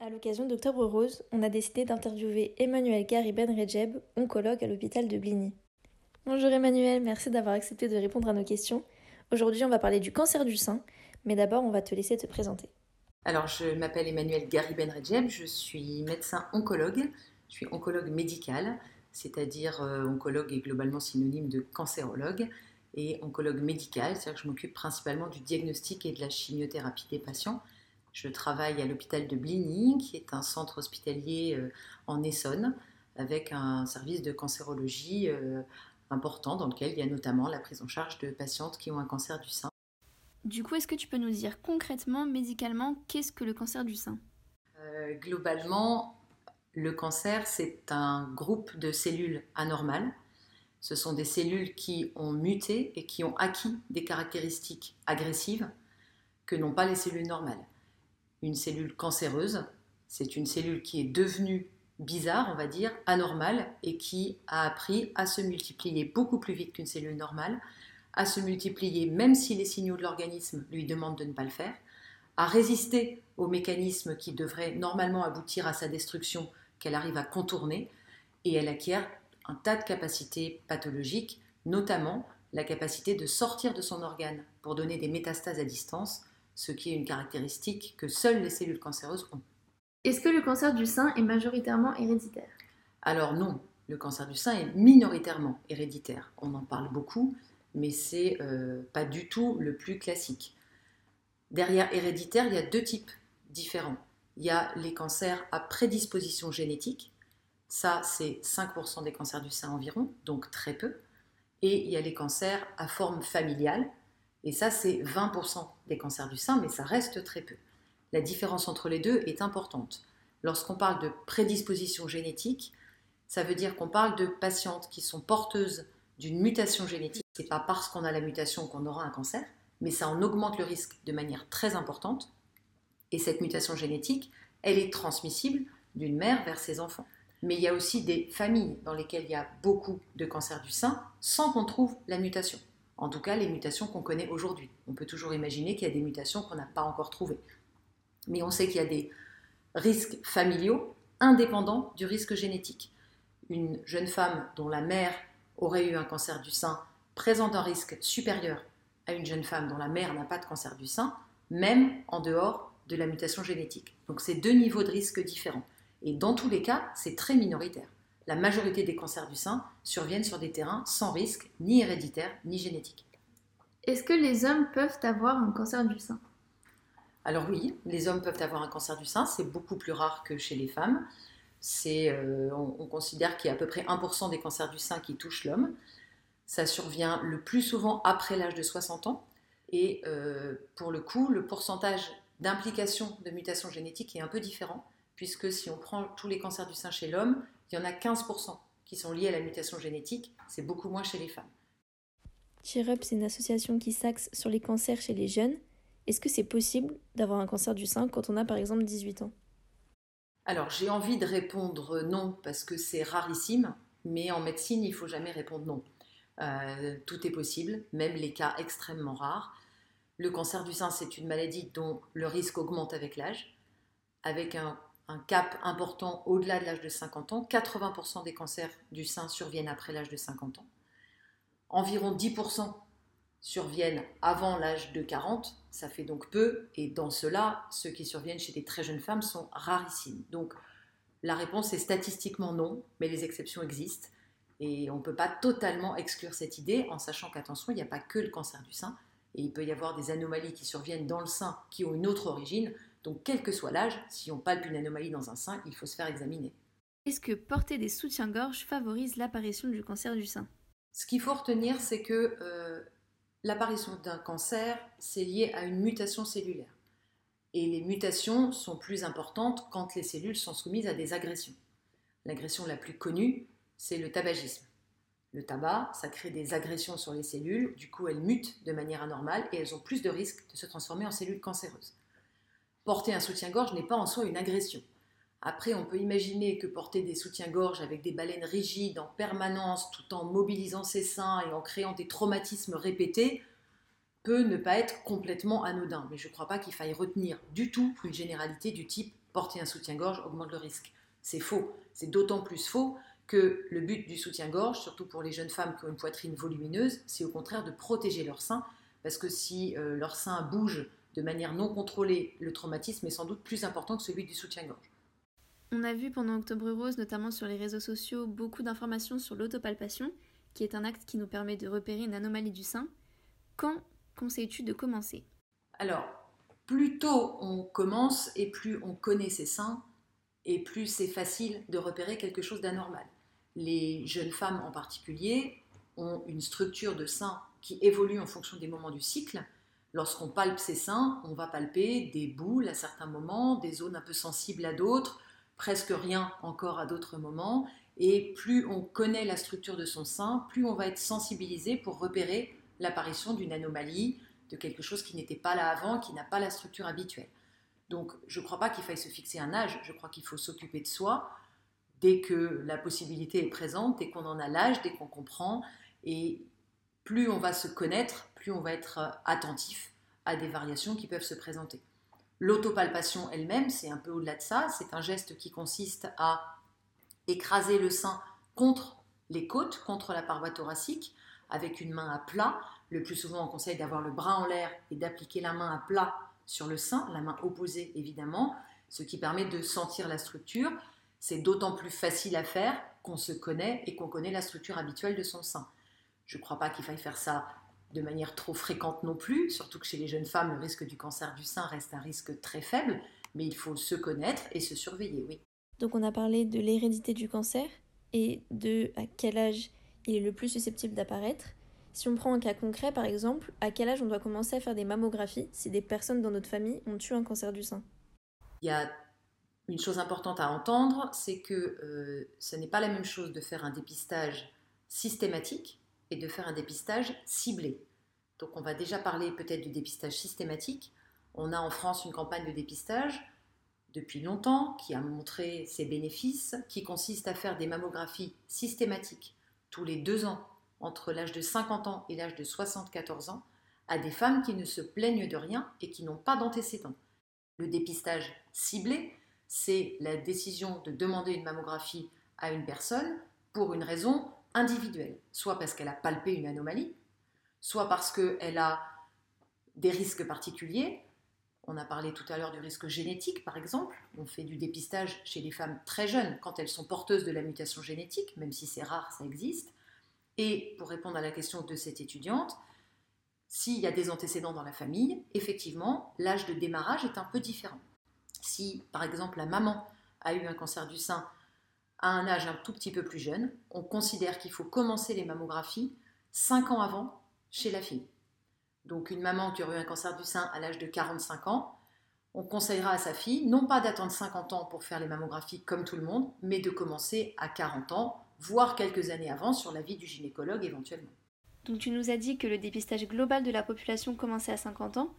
À l'occasion d'Octobre Rose, on a décidé d'interviewer Emmanuel Gariben Rejeb, oncologue à l'hôpital de Bligny. Bonjour Emmanuel, merci d'avoir accepté de répondre à nos questions. Aujourd'hui, on va parler du cancer du sein, mais d'abord, on va te laisser te présenter. Alors, je m'appelle Emmanuel Gariben Rejeb, je suis médecin oncologue, je suis oncologue médical, c'est-à-dire euh, oncologue est globalement synonyme de cancérologue, et oncologue médical, c'est-à-dire que je m'occupe principalement du diagnostic et de la chimiothérapie des patients. Je travaille à l'hôpital de Bligny, qui est un centre hospitalier euh, en Essonne, avec un service de cancérologie euh, important dans lequel il y a notamment la prise en charge de patientes qui ont un cancer du sein. Du coup, est-ce que tu peux nous dire concrètement, médicalement, qu'est-ce que le cancer du sein? Euh, Globalement, le cancer, c'est un groupe de cellules anormales. Ce sont des cellules qui ont muté et qui ont acquis des caractéristiques agressives que n'ont pas les cellules normales une cellule cancéreuse. C'est une cellule qui est devenue bizarre, on va dire, anormale, et qui a appris à se multiplier beaucoup plus vite qu'une cellule normale, à se multiplier même si les signaux de l'organisme lui demandent de ne pas le faire, à résister aux mécanismes qui devraient normalement aboutir à sa destruction, qu'elle arrive à contourner, et elle acquiert un tas de capacités pathologiques, notamment la capacité de sortir de son organe pour donner des métastases à distance, ce qui est une caractéristique que seules les cellules cancéreuses ont. Est-ce que le cancer du sein est majoritairement héréditaire? Alors non, le cancer du sein est minoritairement héréditaire. On en parle beaucoup, mais c'est euh, pas du tout le plus classique. Derrière héréditaire, il y a deux types différents. Il y a les cancers à prédisposition génétique, ça c'est 5% des cancers du sein environ, donc très peu. Et il y a les cancers à forme familiale, et ça, c'est 20% des cancers du sein, mais ça reste très peu. La différence entre les deux est importante. Lorsqu'on parle de prédisposition génétique, ça veut dire qu'on parle de patientes qui sont porteuses d'une mutation génétique. Ce n'est pas parce qu'on a la mutation qu'on aura un cancer, mais ça en augmente le risque de manière très importante. Et cette mutation génétique, elle est transmissible d'une mère vers ses enfants. Mais il y a aussi des familles dans lesquelles il y a beaucoup de cancers du sein sans qu'on trouve la mutation en tout cas les mutations qu'on connaît aujourd'hui. On peut toujours imaginer qu'il y a des mutations qu'on n'a pas encore trouvées. Mais on sait qu'il y a des risques familiaux indépendants du risque génétique. Une jeune femme dont la mère aurait eu un cancer du sein présente un risque supérieur à une jeune femme dont la mère n'a pas de cancer du sein, même en dehors de la mutation génétique. Donc c'est deux niveaux de risque différents. Et dans tous les cas, c'est très minoritaire la majorité des cancers du sein surviennent sur des terrains sans risque, ni héréditaire, ni génétique. Est-ce que les hommes peuvent avoir un cancer du sein? Alors oui, les hommes peuvent avoir un cancer du sein, c'est beaucoup plus rare que chez les femmes. Euh, on, considère qu'il y a à peu près 1% des cancers du sein qui touchent l'homme. Ça survient le plus souvent après l'âge de 60 ans. Et euh, pour le coup, le pourcentage d'implication de mutation génétique est un peu différent, puisque si on prend tous les cancers du sein chez l'homme, il y en a 15% qui sont liés à la mutation génétique, c'est beaucoup moins chez les femmes. Cheer Up, c'est une association qui s'axe sur les cancers chez les jeunes. Est-ce que c'est possible d'avoir un cancer du sein quand on a par exemple 18 ans? Alors j'ai envie de répondre non parce que c'est rarissime, mais en médecine il faut jamais répondre non. Euh, tout est possible, même les cas extrêmement rares. Le cancer du sein, c'est une maladie dont le risque augmente avec l'âge, avec un un cap important au-delà de l'âge de 50 ans. 80% des cancers du sein surviennent après l'âge de 50 ans. Environ 10% surviennent avant l'âge de 40, ça fait donc peu, et dans cela, ceux qui surviennent chez des très jeunes femmes sont rarissimes. Donc la réponse est statistiquement non, mais les exceptions existent, et on ne peut pas totalement exclure cette idée en sachant qu'attention, il n'y a pas que le cancer du sein, et il peut y avoir des anomalies qui surviennent dans le sein qui ont une autre origine, donc, quel que soit l'âge, si on palpe une anomalie dans un sein, il faut se faire examiner. Est-ce que porter des soutiens-gorge favorise l'apparition du cancer du sein? Ce qu'il faut retenir, c'est que euh, l'apparition d'un cancer, c'est lié à une mutation cellulaire. Et les mutations sont plus importantes quand les cellules sont soumises à des agressions. L'agression la plus connue, c'est le tabagisme. Le tabac, ça crée des agressions sur les cellules, du coup elles mutent de manière anormale et elles ont plus de risques de se transformer en cellules cancéreuses porter un soutien-gorge n'est pas en soi une agression. Après, on peut imaginer que porter des soutiens-gorge avec des baleines rigides en permanence, tout en mobilisant ses seins et en créant des traumatismes répétés, peut ne pas être complètement anodin. Mais je ne crois pas qu'il faille retenir du tout une généralité du type porter un soutien-gorge augmente le risque. C'est faux. C'est d'autant plus faux que le but du soutien-gorge, surtout pour les jeunes femmes qui ont une poitrine volumineuse, c'est au contraire de protéger leur sein. Parce que si euh, leur sein bouge de manière non contrôlée, le traumatisme est sans doute plus important que celui du soutien-gorge. On a vu pendant Octobre Rose, notamment sur les réseaux sociaux, beaucoup d'informations sur l'autopalpation, qui est un acte qui nous permet de repérer une anomalie du sein. Quand conseilles-tu de commencer? Alors, plus tôt on commence et plus on connaît ses seins, et plus c'est facile de repérer quelque chose d'anormal. Les jeunes femmes en particulier ont une structure de sein qui évolue en fonction des moments du cycle. Lorsqu'on palpe ses seins, on va palper des boules à certains moments, des zones un peu sensibles à d'autres, presque rien encore à d'autres moments. Et plus on connaît la structure de son sein, plus on va être sensibilisé pour repérer l'apparition d'une anomalie, de quelque chose qui n'était pas là avant, qui n'a pas la structure habituelle. Donc je ne crois pas qu'il faille se fixer un âge, je crois qu'il faut s'occuper de soi dès que la possibilité est présente, dès qu'on en a l'âge, dès qu'on comprend. Et plus on va se connaître, plus on va être attentif à des variations qui peuvent se présenter. L'autopalpation elle-même, c'est un peu au-delà de ça, c'est un geste qui consiste à écraser le sein contre les côtes, contre la paroi thoracique, avec une main à plat. Le plus souvent, on conseille d'avoir le bras en l'air et d'appliquer la main à plat sur le sein, la main opposée évidemment, ce qui permet de sentir la structure. C'est d'autant plus facile à faire qu'on se connaît et qu'on connaît la structure habituelle de son sein. Je ne crois pas qu'il faille faire ça de manière trop fréquente non plus, surtout que chez les jeunes femmes, le risque du cancer du sein reste un risque très faible, mais il faut se connaître et se surveiller, oui. Donc on a parlé de l'hérédité du cancer et de à quel âge il est le plus susceptible d'apparaître. Si on prend un cas concret, par exemple, à quel âge on doit commencer à faire des mammographies si des personnes dans notre famille ont eu un cancer du sein? Il y a une chose importante à entendre, c'est que euh, ce n'est pas la même chose de faire un dépistage systématique et de faire un dépistage ciblé. Donc on va déjà parler peut-être du dépistage systématique. On a en France une campagne de dépistage depuis longtemps qui a montré ses bénéfices, qui consiste à faire des mammographies systématiques tous les deux ans entre l'âge de 50 ans et l'âge de 74 ans à des femmes qui ne se plaignent de rien et qui n'ont pas d'antécédents. Le dépistage ciblé, c'est la décision de demander une mammographie à une personne pour une raison individuelle, soit parce qu'elle a palpé une anomalie, soit parce qu'elle a des risques particuliers. On a parlé tout à l'heure du risque génétique, par exemple. On fait du dépistage chez les femmes très jeunes quand elles sont porteuses de la mutation génétique, même si c'est rare, ça existe. Et pour répondre à la question de cette étudiante, s'il y a des antécédents dans la famille, effectivement, l'âge de démarrage est un peu différent. Si, par exemple, la maman a eu un cancer du sein à un âge un tout petit peu plus jeune, on considère qu'il faut commencer les mammographies 5 ans avant chez la fille. Donc une maman qui aurait eu un cancer du sein à l'âge de 45 ans, on conseillera à sa fille non pas d'attendre 50 ans pour faire les mammographies comme tout le monde, mais de commencer à 40 ans, voire quelques années avant sur l'avis du gynécologue éventuellement. Donc tu nous as dit que le dépistage global de la population commençait à 50 ans.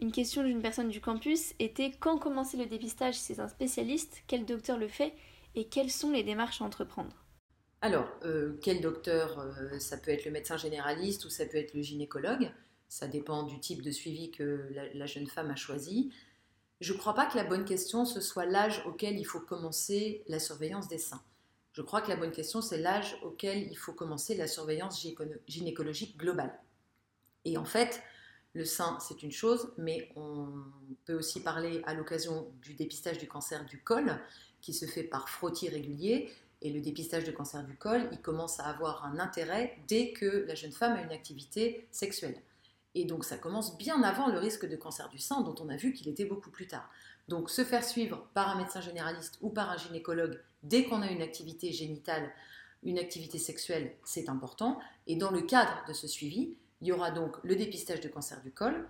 Une question d'une personne du campus était quand commencer le dépistage C'est un spécialiste, quel docteur le fait et quelles sont les démarches à entreprendre? Alors, euh, quel docteur euh, Ça peut être le médecin généraliste ou ça peut être le gynécologue. Ça dépend du type de suivi que la, jeune femme a choisi. Je ne crois pas que la bonne question, ce soit l'âge auquel il faut commencer la surveillance des seins. Je crois que la bonne question, c'est l'âge auquel il faut commencer la surveillance gynécologique globale. Et en fait, le sein, c'est une chose, mais on peut aussi parler à l'occasion du dépistage du cancer du col, qui se fait par frottis régulier. Et le dépistage de cancer du col, il commence à avoir un intérêt dès que la jeune femme a une activité sexuelle. Et donc ça commence bien avant le risque de cancer du sein, dont on a vu qu'il était beaucoup plus tard. Donc se faire suivre par un médecin généraliste ou par un gynécologue dès qu'on a une activité génitale, une activité sexuelle, c'est important. Et dans le cadre de ce suivi, il y aura donc le dépistage de cancer du col.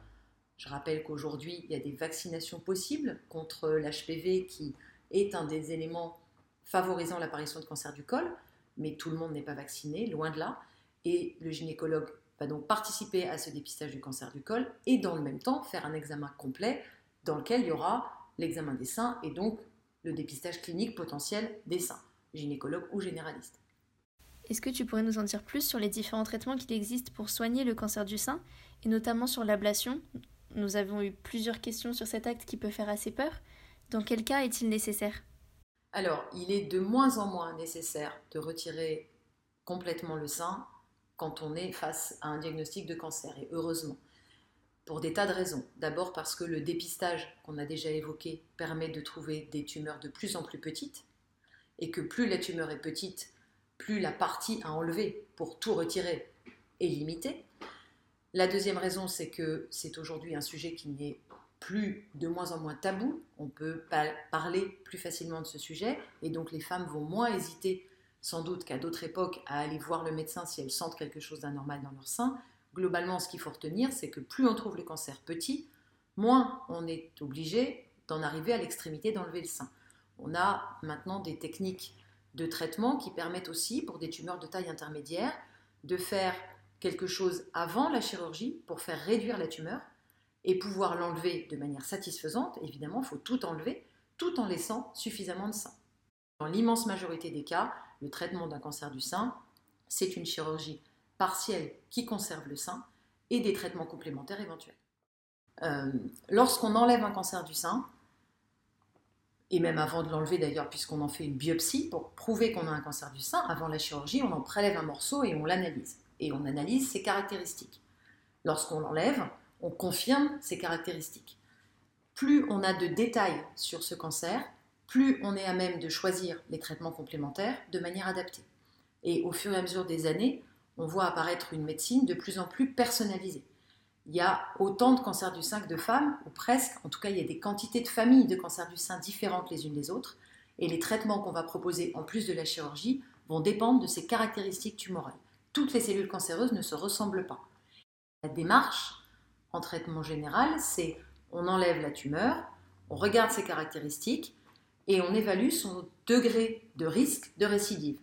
Je rappelle qu'aujourd'hui, il y a des vaccinations possibles contre l'HPV qui est un des éléments favorisant l'apparition de cancer du col, mais tout le monde n'est pas vacciné, loin de là. Et le gynécologue va donc participer à ce dépistage du cancer du col et dans le même temps faire un examen complet dans lequel il y aura l'examen des seins et donc le dépistage clinique potentiel des seins, gynécologue ou généraliste. Est-ce que tu pourrais nous en dire plus sur les différents traitements qu'il existe pour soigner le cancer du sein et notamment sur l'ablation? Nous avons eu plusieurs questions sur cet acte qui peut faire assez peur. Dans quel cas est-il nécessaire? Alors, il est de moins en moins nécessaire de retirer complètement le sein quand on est face à un diagnostic de cancer, et heureusement, pour des tas de raisons. D'abord parce que le dépistage qu'on a déjà évoqué permet de trouver des tumeurs de plus en plus petites, et que plus la tumeur est petite, plus la partie à enlever pour tout retirer est limitée. La deuxième raison, c'est que c'est aujourd'hui un sujet qui n'est plus de moins en moins tabou. On peut parler plus facilement de ce sujet et donc les femmes vont moins hésiter, sans doute qu'à d'autres époques, à aller voir le médecin si elles sentent quelque chose d'anormal dans leur sein. Globalement, ce qu'il faut retenir, c'est que plus on trouve le cancer petit, moins on est obligé d'en arriver à l'extrémité d'enlever le sein. On a maintenant des techniques de traitement qui permettent aussi, pour des tumeurs de taille intermédiaire, de faire quelque chose avant la chirurgie pour faire réduire la tumeur et pouvoir l'enlever de manière satisfaisante. Évidemment, il faut tout enlever tout en laissant suffisamment de sein. Dans l'immense majorité des cas, le traitement d'un cancer du sein, c'est une chirurgie partielle qui conserve le sein et des traitements complémentaires éventuels. Euh, lorsqu'on enlève un cancer du sein, et même avant de l'enlever d'ailleurs, puisqu'on en fait une biopsie pour prouver qu'on a un cancer du sein, avant la chirurgie, on en prélève un morceau et on l'analyse. Et on analyse ses caractéristiques. Lorsqu'on l'enlève, on confirme ses caractéristiques. Plus on a de détails sur ce cancer, plus on est à même de choisir les traitements complémentaires de manière adaptée. Et au fur et à mesure des années, on voit apparaître une médecine de plus en plus personnalisée il y a autant de cancers du sein que de femmes, ou presque. En tout cas, il y a des quantités de familles de cancers du sein différentes les unes des autres. Et les traitements qu'on va proposer en plus de la chirurgie vont dépendre de ces caractéristiques tumorales. Toutes les cellules cancéreuses ne se ressemblent pas. La démarche en traitement général, c'est on enlève la tumeur, on regarde ses caractéristiques et on évalue son degré de risque de récidive.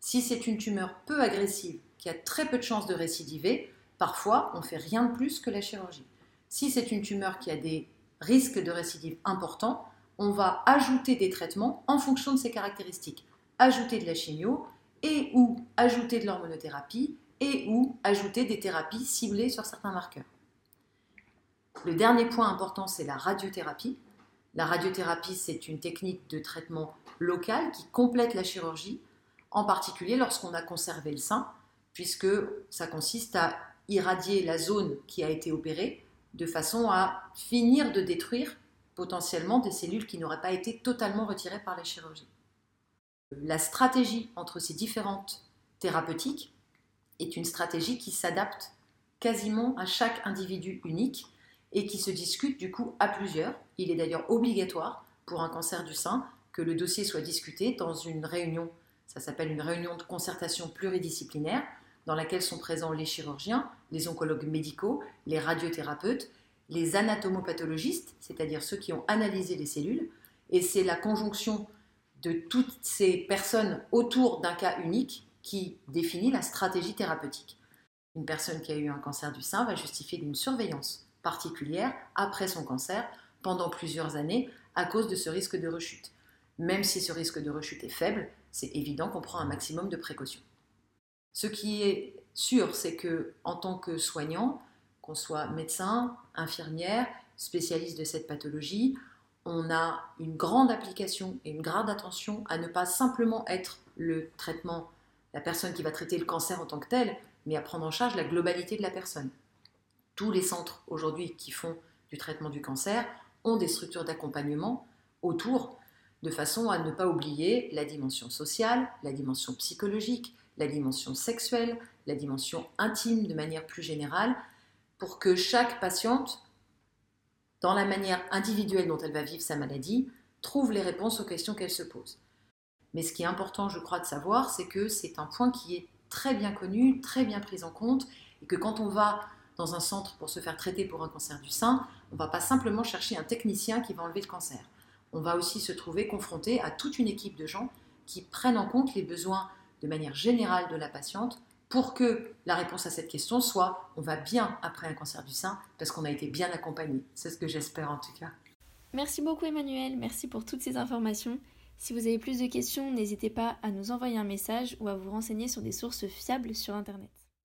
Si c'est une tumeur peu agressive qui a très peu de chances de récidiver, Parfois, on ne fait rien de plus que la chirurgie. Si c'est une tumeur qui a des risques de récidive importants, on va ajouter des traitements en fonction de ses caractéristiques. Ajouter de la chimio et ou ajouter de l'hormonothérapie et ou ajouter des thérapies ciblées sur certains marqueurs. Le dernier point important, c'est la radiothérapie. La radiothérapie, c'est une technique de traitement local qui complète la chirurgie, en particulier lorsqu'on a conservé le sein, puisque ça consiste à irradier la zone qui a été opérée de façon à finir de détruire potentiellement des cellules qui n'auraient pas été totalement retirées par la chirurgie. La stratégie entre ces différentes thérapeutiques est une stratégie qui s'adapte quasiment à chaque individu unique et qui se discute du coup à plusieurs. Il est d'ailleurs obligatoire pour un cancer du sein que le dossier soit discuté dans une réunion, ça s'appelle une réunion de concertation pluridisciplinaire, dans laquelle sont présents les chirurgiens, les oncologues médicaux, les radiothérapeutes, les anatomopathologistes, c'est-à-dire ceux qui ont analysé les cellules, et c'est la conjonction de toutes ces personnes autour d'un cas unique qui définit la stratégie thérapeutique. Une personne qui a eu un cancer du sein va justifier d'une surveillance particulière après son cancer pendant plusieurs années à cause de ce risque de rechute. Même si ce risque de rechute est faible, c'est évident qu'on prend un maximum de précautions. Ce qui est sûr, c'est que en tant que soignant, qu'on soit médecin, infirmière, spécialiste de cette pathologie, on a une grande application et une grande attention à ne pas simplement être le traitement, la personne qui va traiter le cancer en tant que tel, mais à prendre en charge la globalité de la personne. Tous les centres aujourd'hui qui font du traitement du cancer ont des structures d'accompagnement autour, de façon à ne pas oublier la dimension sociale, la dimension psychologique, la dimension sexuelle, la dimension intime de manière plus générale, pour que chaque patiente, dans la manière individuelle dont elle va vivre sa maladie, trouve les réponses aux questions qu'elle se pose. Mais ce qui est important, je crois, de savoir, c'est que c'est un point qui est très bien connu, très bien pris en compte, et que quand on va dans un centre pour se faire traiter pour un cancer du sein, on ne va pas simplement chercher un technicien qui va enlever le cancer. On va aussi se trouver confronté à toute une équipe de gens qui prennent en compte les besoins de manière générale de la patiente pour que la réponse à cette question soit on va bien après un cancer du sein parce qu'on a été bien accompagné. C'est ce que j'espère en tout cas. Merci beaucoup Emmanuel, merci pour toutes ces informations. Si vous avez plus de questions, n'hésitez pas à nous envoyer un message ou à vous renseigner sur des sources fiables sur Internet.